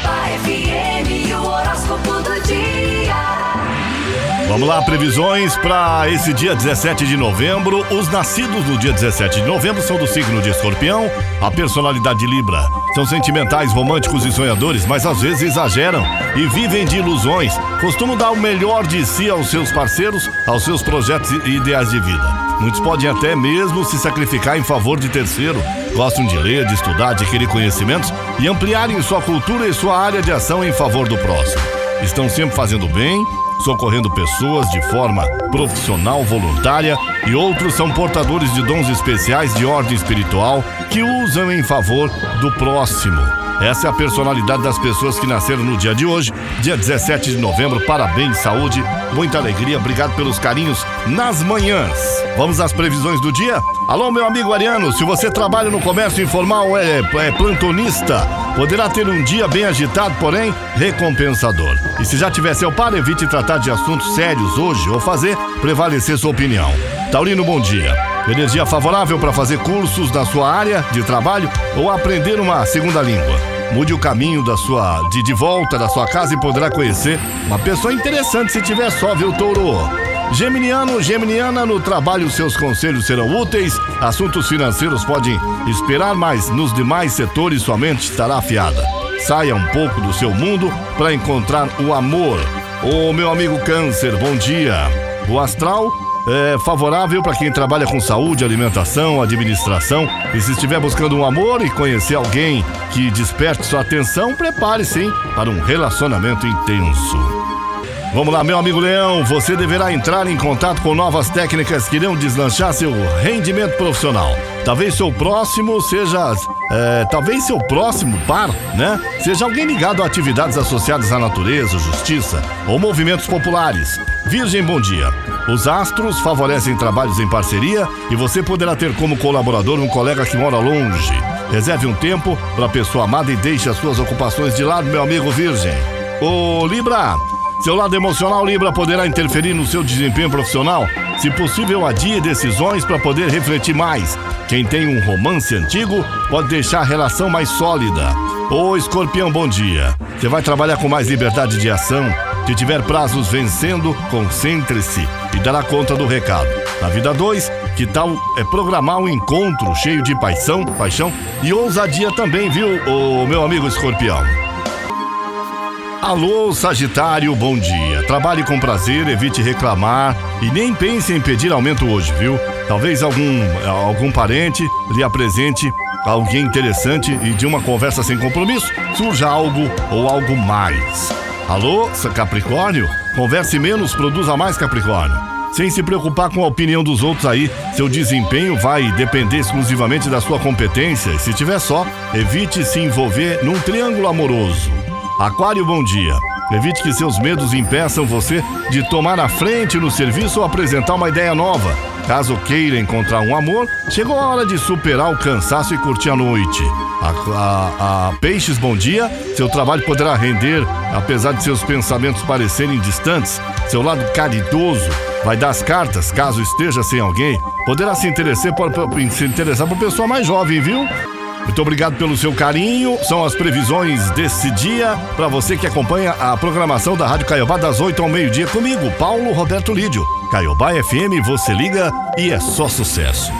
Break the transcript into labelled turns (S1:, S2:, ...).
S1: FM, o horóscopo do dia.
S2: Vamos lá, previsões para esse dia 17 de novembro. Os nascidos no dia 17 de novembro são do signo de Escorpião, a personalidade de Libra. São sentimentais, românticos e sonhadores, mas às vezes exageram e vivem de ilusões. Costumam dar o melhor de si aos seus parceiros, aos seus projetos e ideais de vida. Muitos podem até mesmo se sacrificar em favor de terceiro. Gostam de ler, de estudar, de adquirir conhecimentos e ampliarem sua cultura e sua área de ação em favor do próximo. Estão sempre fazendo bem, socorrendo pessoas de forma profissional, voluntária, e outros são portadores de dons especiais de ordem espiritual que usam em favor do próximo. Essa é a personalidade das pessoas que nasceram no dia de hoje, dia 17 de novembro. Parabéns, saúde, muita alegria. Obrigado pelos carinhos nas manhãs. Vamos às previsões do dia? Alô, meu amigo Ariano, se você trabalha no comércio informal, é, é plantonista, poderá ter um dia bem agitado, porém recompensador. E se já tiver seu par, evite tratar de assuntos sérios hoje ou fazer prevalecer sua opinião. Taurino, bom dia. Energia favorável para fazer cursos na sua área de trabalho ou aprender uma segunda língua. Mude o caminho da sua de, de volta da sua casa e poderá conhecer uma pessoa interessante se tiver só, viu, touro? Geminiano, Geminiana, no trabalho seus conselhos serão úteis. Assuntos financeiros podem esperar, mas nos demais setores sua mente estará afiada. Saia um pouco do seu mundo para encontrar o amor. Ô meu amigo Câncer, bom dia. O astral é favorável para quem trabalha com saúde, alimentação, administração. E se estiver buscando um amor e conhecer alguém que desperte sua atenção, prepare-se para um relacionamento intenso. Vamos lá, meu amigo Leão, você deverá entrar em contato com novas técnicas que irão deslanchar seu rendimento profissional. Talvez seu próximo seja. É, talvez seu próximo par, né? Seja alguém ligado a atividades associadas à natureza, justiça ou movimentos populares. Virgem, bom dia. Os astros favorecem trabalhos em parceria e você poderá ter como colaborador um colega que mora longe. Reserve um tempo para a pessoa amada e deixe as suas ocupações de lado, meu amigo Virgem. Ô Libra, seu lado emocional Libra poderá interferir no seu desempenho profissional. Se possível, adie decisões para poder refletir mais. Quem tem um romance antigo pode deixar a relação mais sólida. Ô Escorpião, bom dia. Você vai trabalhar com mais liberdade de ação. Se tiver prazos vencendo, concentre-se e dará conta do recado. Na vida 2, que tal é programar um encontro cheio de paixão, paixão e ousadia também, viu, o meu amigo Escorpião? Alô, Sagitário, bom dia. Trabalhe com prazer, evite reclamar e nem pense em pedir aumento hoje, viu? Talvez algum, algum parente lhe apresente alguém interessante e de uma conversa sem compromisso surja algo ou algo mais. Alô, Capricórnio? Converse menos, produza mais, Capricórnio. Sem se preocupar com a opinião dos outros aí, seu desempenho vai depender exclusivamente da sua competência e se tiver só, evite se envolver num triângulo amoroso. Aquário, bom dia. Evite que seus medos impeçam você de tomar a frente no serviço ou apresentar uma ideia nova. Caso queira encontrar um amor, chegou a hora de superar o cansaço e curtir a noite. A, a, a Peixes, bom dia. Seu trabalho poderá render, apesar de seus pensamentos parecerem distantes. Seu lado caridoso vai dar as cartas, caso esteja sem alguém. Poderá se interessar por, se interessar por pessoa mais jovem, viu? Muito obrigado pelo seu carinho. São as previsões desse dia para você que acompanha a programação da Rádio Caiobá das 8 ao meio-dia comigo, Paulo Roberto Lídio. Caiobá FM, você liga e é só sucesso.